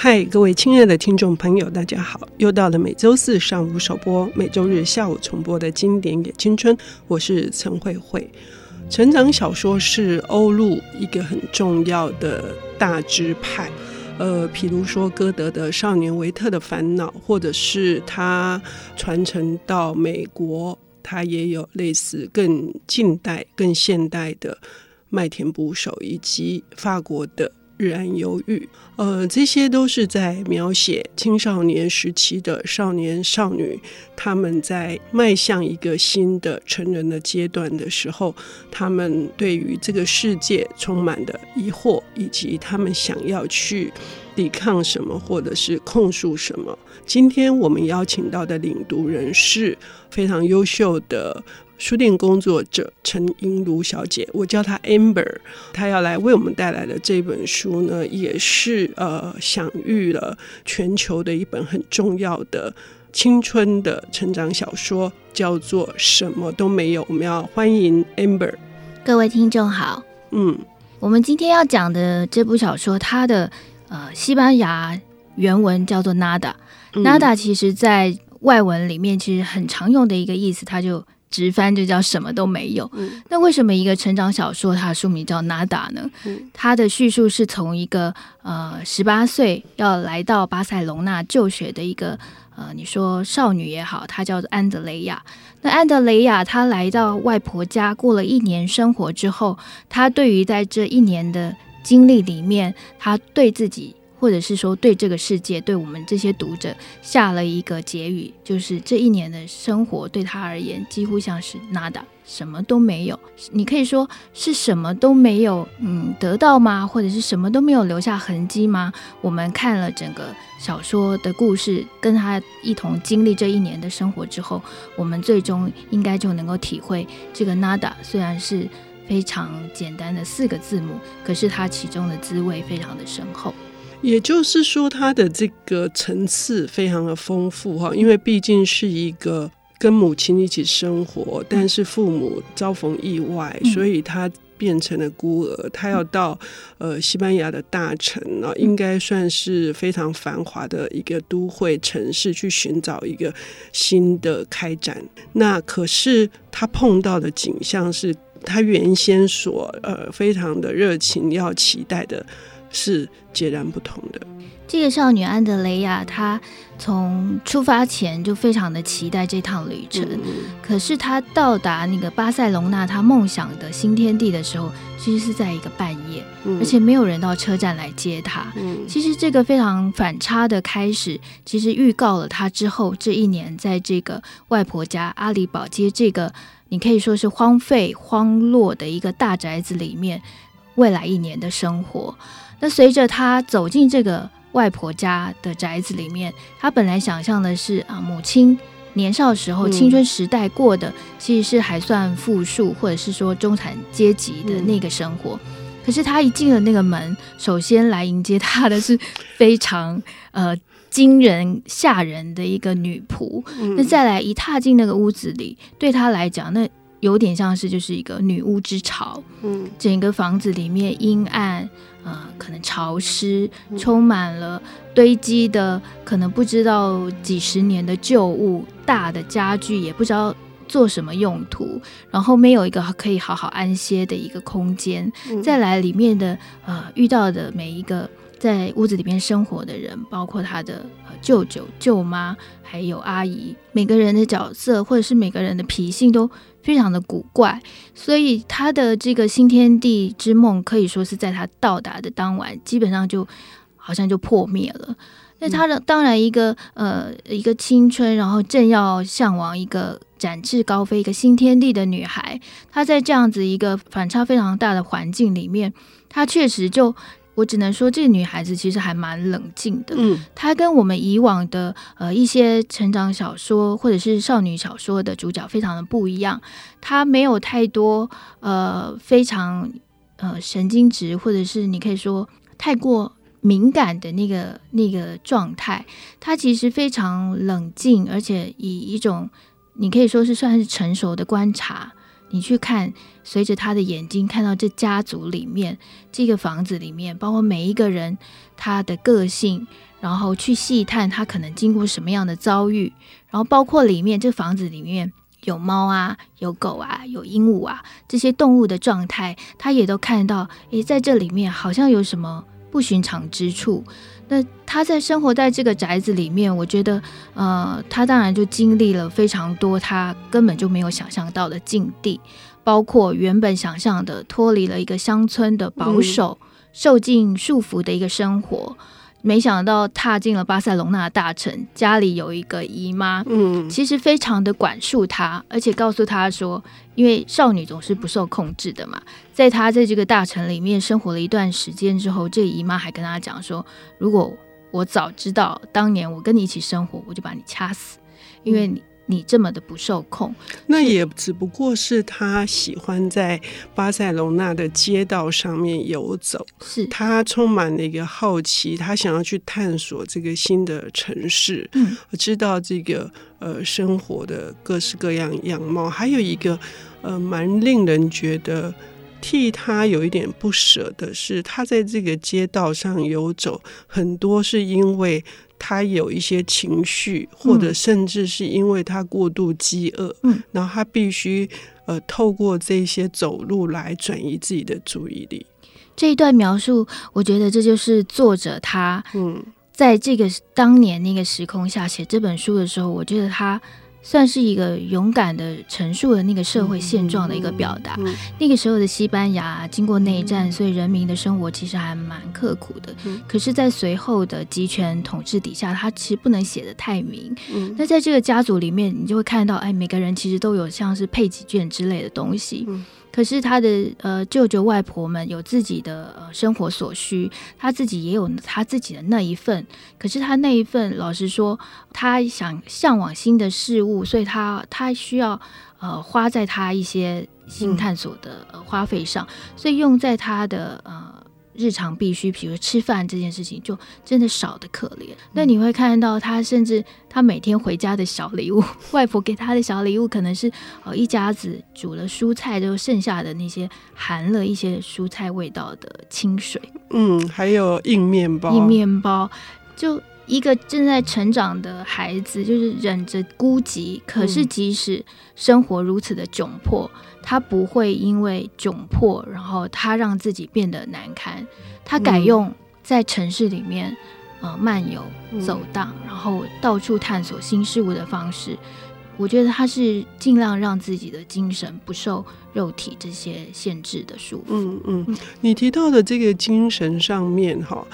嗨，各位亲爱的听众朋友，大家好！又到了每周四上午首播、每周日下午重播的经典也青春，我是陈慧慧。成长小说是欧陆一个很重要的大支派，呃，譬如说歌德的《少年维特的烦恼》，或者是他传承到美国，他也有类似更近代、更现代的《麦田捕手》，以及法国的。日安忧郁，呃，这些都是在描写青少年时期的少年少女，他们在迈向一个新的成人的阶段的时候，他们对于这个世界充满的疑惑，以及他们想要去抵抗什么，或者是控诉什么。今天我们邀请到的领读人是非常优秀的。书店工作者陈英如小姐，我叫她 Amber，她要来为我们带来的这本书呢，也是呃享誉了全球的一本很重要的青春的成长小说，叫做《什么都没有》。我们要欢迎 Amber。各位听众好，嗯，我们今天要讲的这部小说，它的呃西班牙原文叫做 Nada，Nada、嗯、Nada 其实在外文里面其实很常用的一个意思，它就。直翻就叫什么都没有。嗯、那为什么一个成长小说它的书名叫 Nada 呢？嗯、它的叙述是从一个呃十八岁要来到巴塞隆纳就学的一个呃你说少女也好，她叫做安德雷亚。那安德雷亚她来到外婆家过了一年生活之后，她对于在这一年的经历里面，她对自己。或者是说，对这个世界，对我们这些读者下了一个结语，就是这一年的生活对他而言几乎像是 nada，什么都没有。你可以说是什么都没有，嗯，得到吗？或者是什么都没有留下痕迹吗？我们看了整个小说的故事，跟他一同经历这一年的生活之后，我们最终应该就能够体会，这个 nada 虽然是非常简单的四个字母，可是它其中的滋味非常的深厚。也就是说，他的这个层次非常的丰富哈，因为毕竟是一个跟母亲一起生活，但是父母遭逢意外，所以他变成了孤儿。他要到呃西班牙的大城啊，应该算是非常繁华的一个都会城市，去寻找一个新的开展。那可是他碰到的景象是他原先所呃非常的热情要期待的。是截然不同的。这个少女安德雷亚，她从出发前就非常的期待这趟旅程。嗯、可是她到达那个巴塞隆纳，她梦想的新天地的时候，其实是在一个半夜，嗯、而且没有人到车站来接她。嗯、其实这个非常反差的开始，其实预告了她之后这一年在这个外婆家阿里堡街这个你可以说是荒废荒落的一个大宅子里面，未来一年的生活。那随着他走进这个外婆家的宅子里面，他本来想象的是啊，母亲年少时候青春时代过的其实是还算富庶，或者是说中产阶级的那个生活。可是他一进了那个门，首先来迎接他的是非常呃惊人吓人的一个女仆。那再来一踏进那个屋子里，对他来讲，那有点像是就是一个女巫之巢。嗯，整个房子里面阴暗。呃，可能潮湿，充满了堆积的，可能不知道几十年的旧物，大的家具也不知道做什么用途，然后没有一个可以好好安歇的一个空间。嗯、再来里面的呃，遇到的每一个在屋子里面生活的人，包括他的、呃、舅舅、舅妈，还有阿姨，每个人的角色或者是每个人的脾性都。非常的古怪，所以他的这个新天地之梦可以说是在他到达的当晚，基本上就好像就破灭了。那他的当然一个呃一个青春，然后正要向往一个展翅高飞一个新天地的女孩，她在这样子一个反差非常大的环境里面，她确实就。我只能说，这个女孩子其实还蛮冷静的。嗯，她跟我们以往的呃一些成长小说或者是少女小说的主角非常的不一样。她没有太多呃非常呃神经质，或者是你可以说太过敏感的那个那个状态。她其实非常冷静，而且以一种你可以说是算是成熟的观察。你去看，随着他的眼睛看到这家族里面，这个房子里面，包括每一个人他的个性，然后去细探他可能经过什么样的遭遇，然后包括里面这房子里面有猫啊、有狗啊、有鹦鹉啊这些动物的状态，他也都看到。诶，在这里面好像有什么不寻常之处。那他在生活在这个宅子里面，我觉得，呃，他当然就经历了非常多他根本就没有想象到的境地，包括原本想象的脱离了一个乡村的保守、嗯、受尽束缚的一个生活。没想到踏进了巴塞隆纳大城，家里有一个姨妈，嗯，其实非常的管束她，而且告诉她说，因为少女总是不受控制的嘛，在她在这个大城里面生活了一段时间之后，这个姨妈还跟她讲说，如果我早知道当年我跟你一起生活，我就把你掐死，因为你。你这么的不受控，那也只不过是他喜欢在巴塞隆纳的街道上面游走，是。他充满了一个好奇，他想要去探索这个新的城市，嗯，知道这个呃生活的各式各样样貌，还有一个呃蛮令人觉得替他有一点不舍的是，他在这个街道上游走，很多是因为。他有一些情绪，或者甚至是因为他过度饥饿，嗯，然后他必须呃透过这些走路来转移自己的注意力。这一段描述，我觉得这就是作者他嗯，在这个当年那个时空下写这本书的时候，我觉得他。算是一个勇敢的陈述了那个社会现状的一个表达。那个时候的西班牙经过内战，所以人民的生活其实还蛮刻苦的。可是，在随后的集权统治底下，他其实不能写的太明。那在这个家族里面，你就会看到，哎，每个人其实都有像是配给卷之类的东西。可是他的呃舅舅外婆们有自己的呃生活所需，他自己也有他自己的那一份。可是他那一份，老实说，他想向往新的事物，所以他他需要呃花在他一些新探索的花费上，所以用在他的呃。日常必须，比如吃饭这件事情，就真的少的可怜。那你会看到他，甚至他每天回家的小礼物，外婆给他的小礼物，可能是呃一家子煮了蔬菜，就剩下的那些含了一些蔬菜味道的清水。嗯，还有硬面包。硬面包，就一个正在成长的孩子，就是忍着孤寂，可是即使生活如此的窘迫。他不会因为窘迫，然后他让自己变得难堪。他改用在城市里面，呃，漫游、走荡，然后到处探索新事物的方式。我觉得他是尽量让自己的精神不受肉体这些限制的束缚。嗯嗯，你提到的这个精神上面，哈，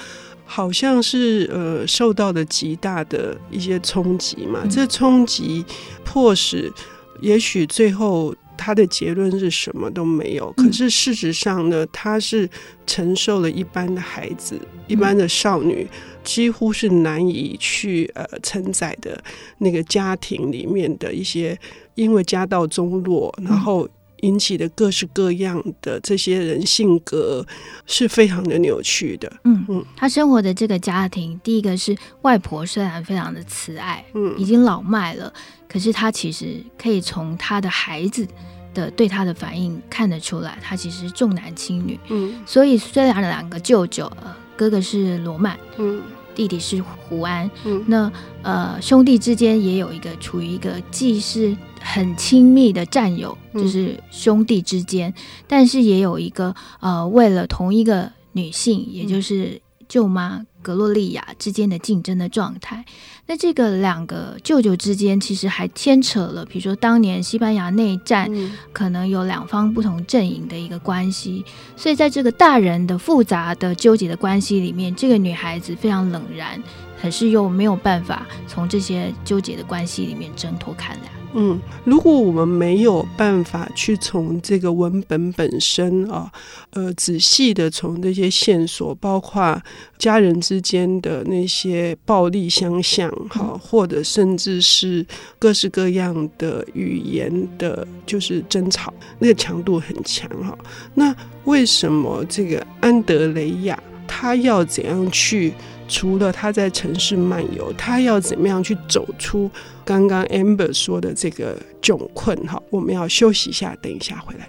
好像是呃受到了极大的一些冲击嘛。嗯、这冲击迫使，也许最后。他的结论是什么都没有，可是事实上呢，他是承受了一般的孩子、一般的少女，几乎是难以去呃承载的那个家庭里面的一些，因为家道中落，然后引起的各式各样的这些人性格是非常的扭曲的。嗯嗯，他生活的这个家庭，第一个是外婆虽然非常的慈爱，嗯，已经老迈了。可是他其实可以从他的孩子的对他的反应看得出来，他其实重男轻女。嗯，所以虽然两个舅舅，呃，哥哥是罗曼，嗯，弟弟是胡安，嗯，那呃兄弟之间也有一个处于一个既是很亲密的战友，就是兄弟之间，嗯，但是也有一个呃为了同一个女性，也就是舅妈。格洛丽亚之间的竞争的状态，那这个两个舅舅之间其实还牵扯了，比如说当年西班牙内战，可能有两方不同阵营的一个关系，所以在这个大人的复杂的纠结的关系里面，这个女孩子非常冷然，可是又没有办法从这些纠结的关系里面挣脱开来。嗯，如果我们没有办法去从这个文本本身啊，呃，仔细的从这些线索，包括家人之间的那些暴力相向，哈，或者甚至是各式各样的语言的，就是争吵，那个强度很强哈。那为什么这个安德雷亚他要怎样去？除了他在城市漫游，他要怎么样去走出刚刚 Amber 说的这个窘困？哈，我们要休息一下，等一下回来。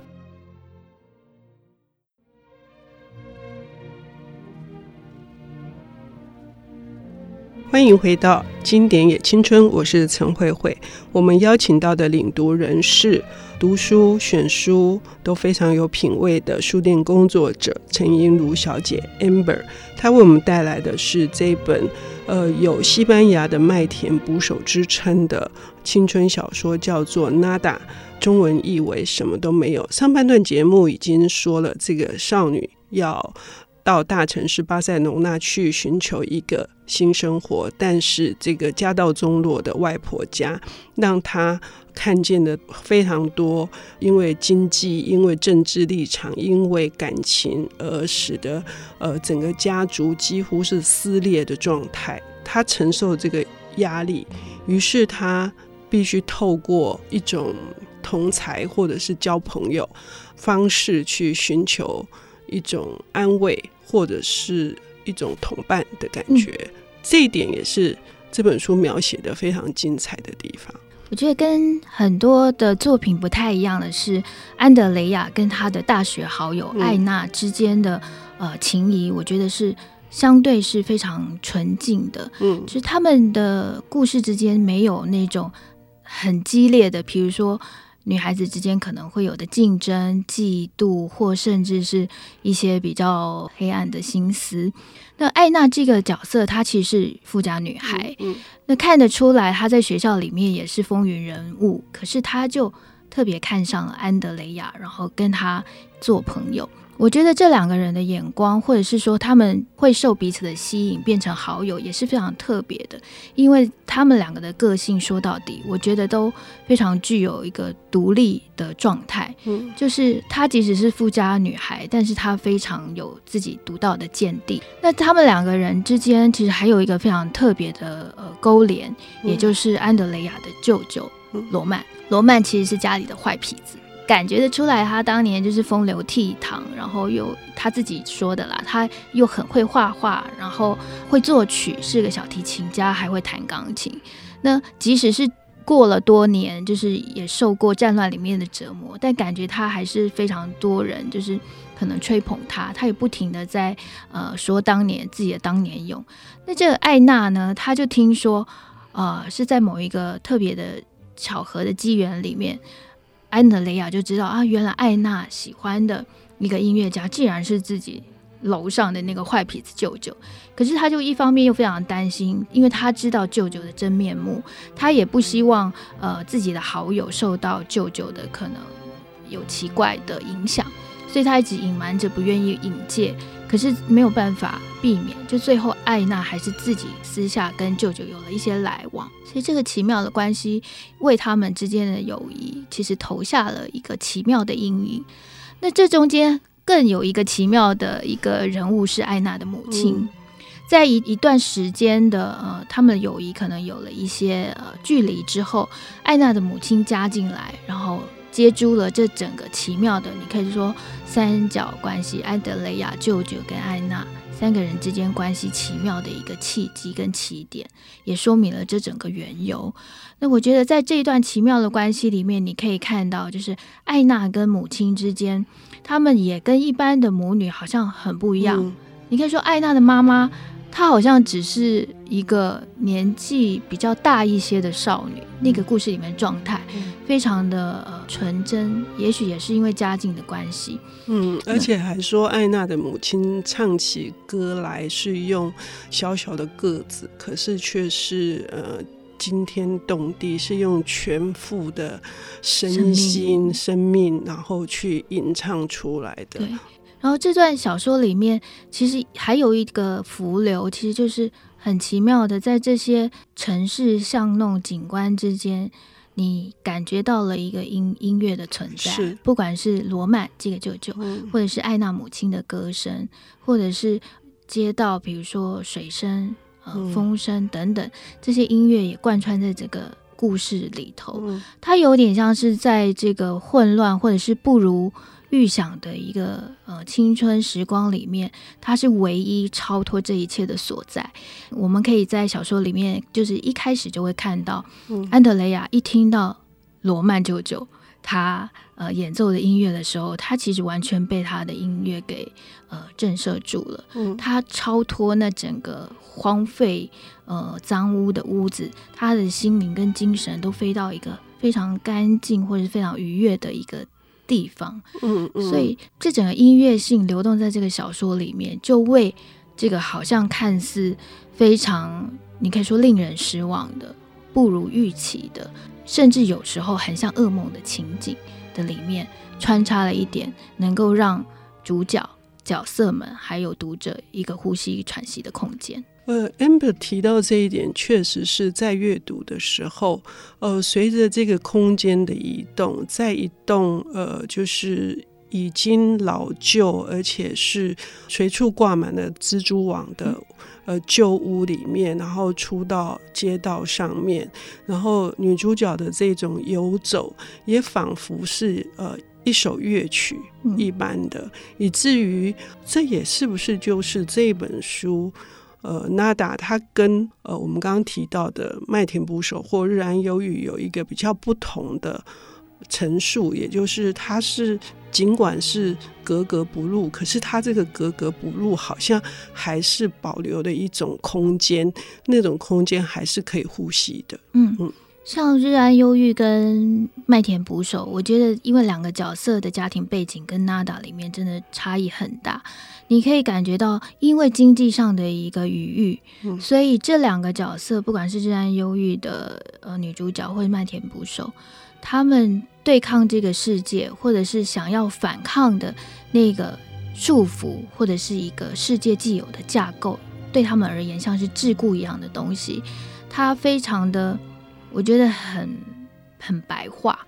欢迎回到《经典也青春》，我是陈慧慧。我们邀请到的领读人是读书选书都非常有品味的书店工作者陈英如小姐 Amber。她为我们带来的是这本呃有西班牙的麦田捕手之称的青春小说，叫做《Nada》，中文译为什么都没有。上半段节目已经说了，这个少女要。到大城市巴塞隆纳去寻求一个新生活，但是这个家道中落的外婆家，让她看见了非常多因为经济、因为政治立场、因为感情而使得呃整个家族几乎是撕裂的状态。她承受这个压力，于是她必须透过一种同才或者是交朋友方式去寻求一种安慰。或者是一种同伴的感觉，嗯，这一点也是这本书描写的非常精彩的地方。我觉得跟很多的作品不太一样的是，安德雷亚跟他的大学好友艾娜之间的，嗯、呃情谊，我觉得是相对是非常纯净的。嗯，就是他们的故事之间没有那种很激烈的，比如说。女孩子之间可能会有的竞争、嫉妒，或甚至是一些比较黑暗的心思。那艾娜这个角色，她其实是富家女孩，嗯，那看得出来她在学校里面也是风云人物，可是她就特别看上了安德雷亚，然后跟他做朋友。我觉得这两个人的眼光，或者是说他们会受彼此的吸引，变成好友，也是非常特别的。因为他们两个的个性，说到底，我觉得都非常具有一个独立的状态。嗯，就是她即使是富家女孩，但是她非常有自己独到的见地。那他们两个人之间，其实还有一个非常特别的呃勾连，也就是安德雷亚的舅舅罗曼。罗曼其实是家里的坏痞子。感觉得出来，他当年就是风流倜傥，然后又他自己说的啦，他又很会画画，然后会作曲，是个小提琴家，还会弹钢琴。那即使是过了多年，就是也受过战乱里面的折磨，但感觉他还是非常多人就是可能吹捧他，他也不停的在呃说当年自己的当年勇。那这个艾娜呢，他就听说，呃，是在某一个特别的巧合的机缘里面。安德雷亚就知道啊，原来艾娜喜欢的一个音乐家，竟然是自己楼上的那个坏痞子舅舅。可是他就一方面又非常担心，因为他知道舅舅的真面目，他也不希望呃自己的好友受到舅舅的可能有奇怪的影响，所以他一直隐瞒着，不愿意引介。可是没有办法避免，就最后艾娜还是自己私下跟舅舅有了一些来往，所以这个奇妙的关系为他们之间的友谊其实投下了一个奇妙的阴影。那这中间更有一个奇妙的一个人物是艾娜的母亲，嗯、在一一段时间的呃，他们的友谊可能有了一些呃距离之后，艾娜的母亲加进来，然后。接住了这整个奇妙的，你可以说三角关系，安德雷亚舅舅跟艾娜三个人之间关系奇妙的一个契机跟起点，也说明了这整个缘由。那我觉得在这一段奇妙的关系里面，你可以看到，就是艾娜跟母亲之间，他们也跟一般的母女好像很不一样。嗯、你可以说艾娜的妈妈。她好像只是一个年纪比较大一些的少女，那个故事里面状态非常的呃纯真，也许也是因为家境的关系。嗯，而且还说艾娜的母亲唱起歌来是用小小的个子，可是却是呃惊天动地，是用全副的身心生命，然后去吟唱出来的。对。然后这段小说里面，其实还有一个浮流，其实就是很奇妙的，在这些城市巷弄景观之间，你感觉到了一个音音乐的存在。是，不管是罗曼这个舅舅，嗯、或者是艾娜母亲的歌声，或者是街道，比如说水声、呃、风声等等，这些音乐也贯穿在这个故事里头。嗯、它有点像是在这个混乱，或者是不如。预想的一个呃青春时光里面，它是唯一超脱这一切的所在。我们可以在小说里面，就是一开始就会看到，安德雷亚一听到罗曼舅舅他呃演奏的音乐的时候，他其实完全被他的音乐给呃震慑住了。嗯，他超脱那整个荒废呃脏污的屋子，他的心灵跟精神都飞到一个非常干净或者是非常愉悦的一个地方。嗯嗯，所以这整个音乐性流动在这个小说里面，就为这个好像看似非常你可以说令人失望的。不如预期的，甚至有时候很像噩梦的情景的里面，穿插了一点能够让主角、角色们还有读者一个呼吸喘息的空间。呃，Amber 提到这一点，确实是在阅读的时候，呃，随着这个空间的移动，在一栋呃，就是已经老旧而且是随处挂满了蜘蛛网的。嗯呃，旧屋里面，然后出到街道上面，然后女主角的这种游走，也仿佛是呃一首乐曲一般的，嗯、以至于这也是不是就是这本书，呃，Nada 他跟呃我们刚刚提到的麦田捕手或日安忧郁有一个比较不同的。陈述，也就是他是尽管是格格不入，可是他这个格格不入好像还是保留的一种空间，那种空间还是可以呼吸的。嗯嗯，像日安忧郁跟麦田捕手，我觉得因为两个角色的家庭背景跟 Nada 里面真的差异很大，你可以感觉到因为经济上的一个余裕，嗯、所以这两个角色，不管是日安忧郁的呃女主角，或者麦田捕手。他们对抗这个世界，或者是想要反抗的那个束缚，或者是一个世界既有的架构，对他们而言像是桎梏一样的东西。它非常的，我觉得很很白话。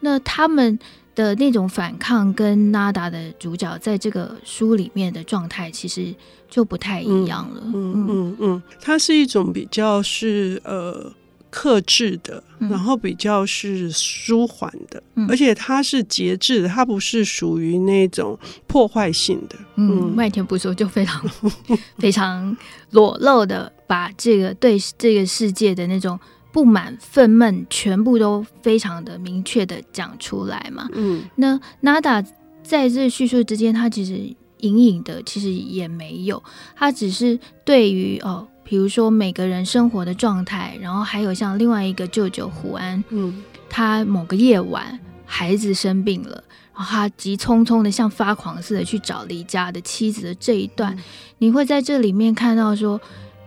那他们的那种反抗，跟 Nada 的主角在这个书里面的状态，其实就不太一样了。嗯嗯嗯，嗯，它是一种比较是呃。克制的，然后比较是舒缓的，嗯、而且它是节制的，它不是属于那种破坏性的。嗯，麦田不说就非常 非常裸露的把这个对这个世界的那种不满、愤懑，全部都非常的明确的讲出来嘛。嗯，那 Nada 在这叙述之间，他其实隐隐的其实也没有，他只是对于哦。比如说每个人生活的状态，然后还有像另外一个舅舅胡安，嗯，他某个夜晚孩子生病了，然后他急匆匆的像发狂似的去找离家的妻子的这一段，嗯，你会在这里面看到说，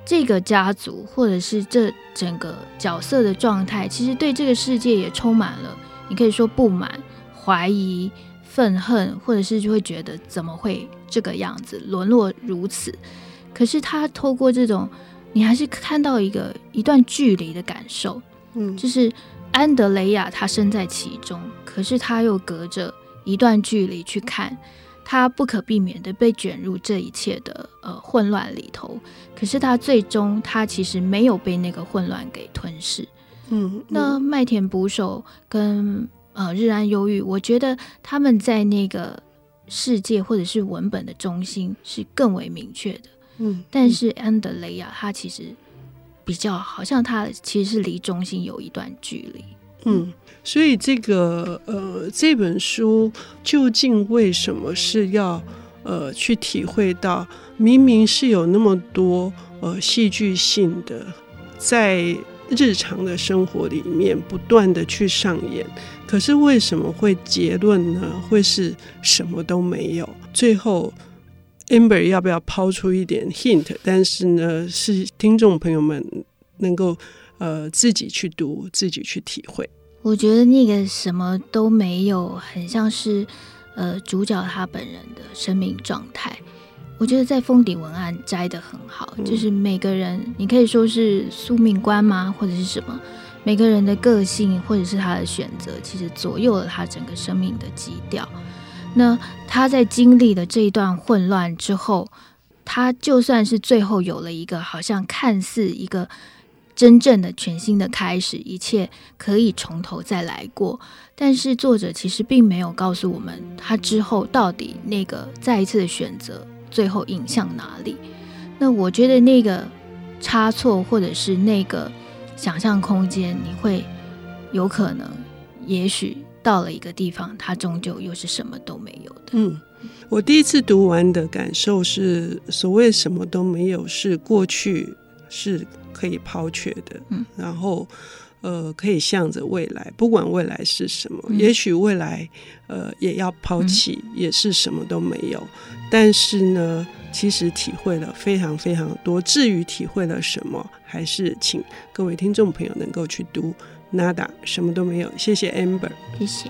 这个家族或者是这整个角色的状态，其实对这个世界也充满了，你可以说不满、怀疑、愤恨，或者是就会觉得怎么会这个样子，沦落如此。可是他透过这种。你还是看到一个一段距离的感受，嗯，就是安德雷亚他身在其中，可是他又隔着一段距离去看，他不可避免的被卷入这一切的呃混乱里头。可是他最终他其实没有被那个混乱给吞噬，嗯。嗯，那麦田捕手跟呃日安忧郁，我觉得他们在那个世界或者是文本的中心是更为明确的。嗯，但是安德雷亚他其实比较好像他其实是离中心有一段距离。嗯，所以这个呃这本书究竟为什么是要呃去体会到明明是有那么多呃戏剧性的在日常的生活里面不断的去上演，可是为什么会结论呢？会是什么都没有，最后。Amber 要不要抛出一点 hint？但是呢，是听众朋友们能够呃自己去读，自己去体会。我觉得那个什么都没有，很像是呃主角他本人的生命状态。我觉得在封底文案摘得很好，嗯、就是每个人，你可以说是宿命观吗，或者是什么？每个人的个性或者是他的选择，其实左右了他整个生命的基调。那他在经历了这一段混乱之后，他就算是最后有了一个好像看似一个真正的全新的开始，一切可以从头再来过，但是作者其实并没有告诉我们他之后到底那个再一次的选择最后引向哪里。那我觉得那个差错或者是那个想象空间，你会有可能，也许。到了一个地方，它终究又是什么都没有的。嗯，我第一次读完的感受是，所谓什么都没有，是过去是可以抛却的。嗯，然后。呃，可以向着未来，不管未来是什么，嗯、也许未来呃也要抛弃，嗯、也是什么都没有。但是呢，其实体会了非常非常多。至于体会了什么，还是请各位听众朋友能够去读《Nada》，什么都没有。谢谢 Amber，谢谢。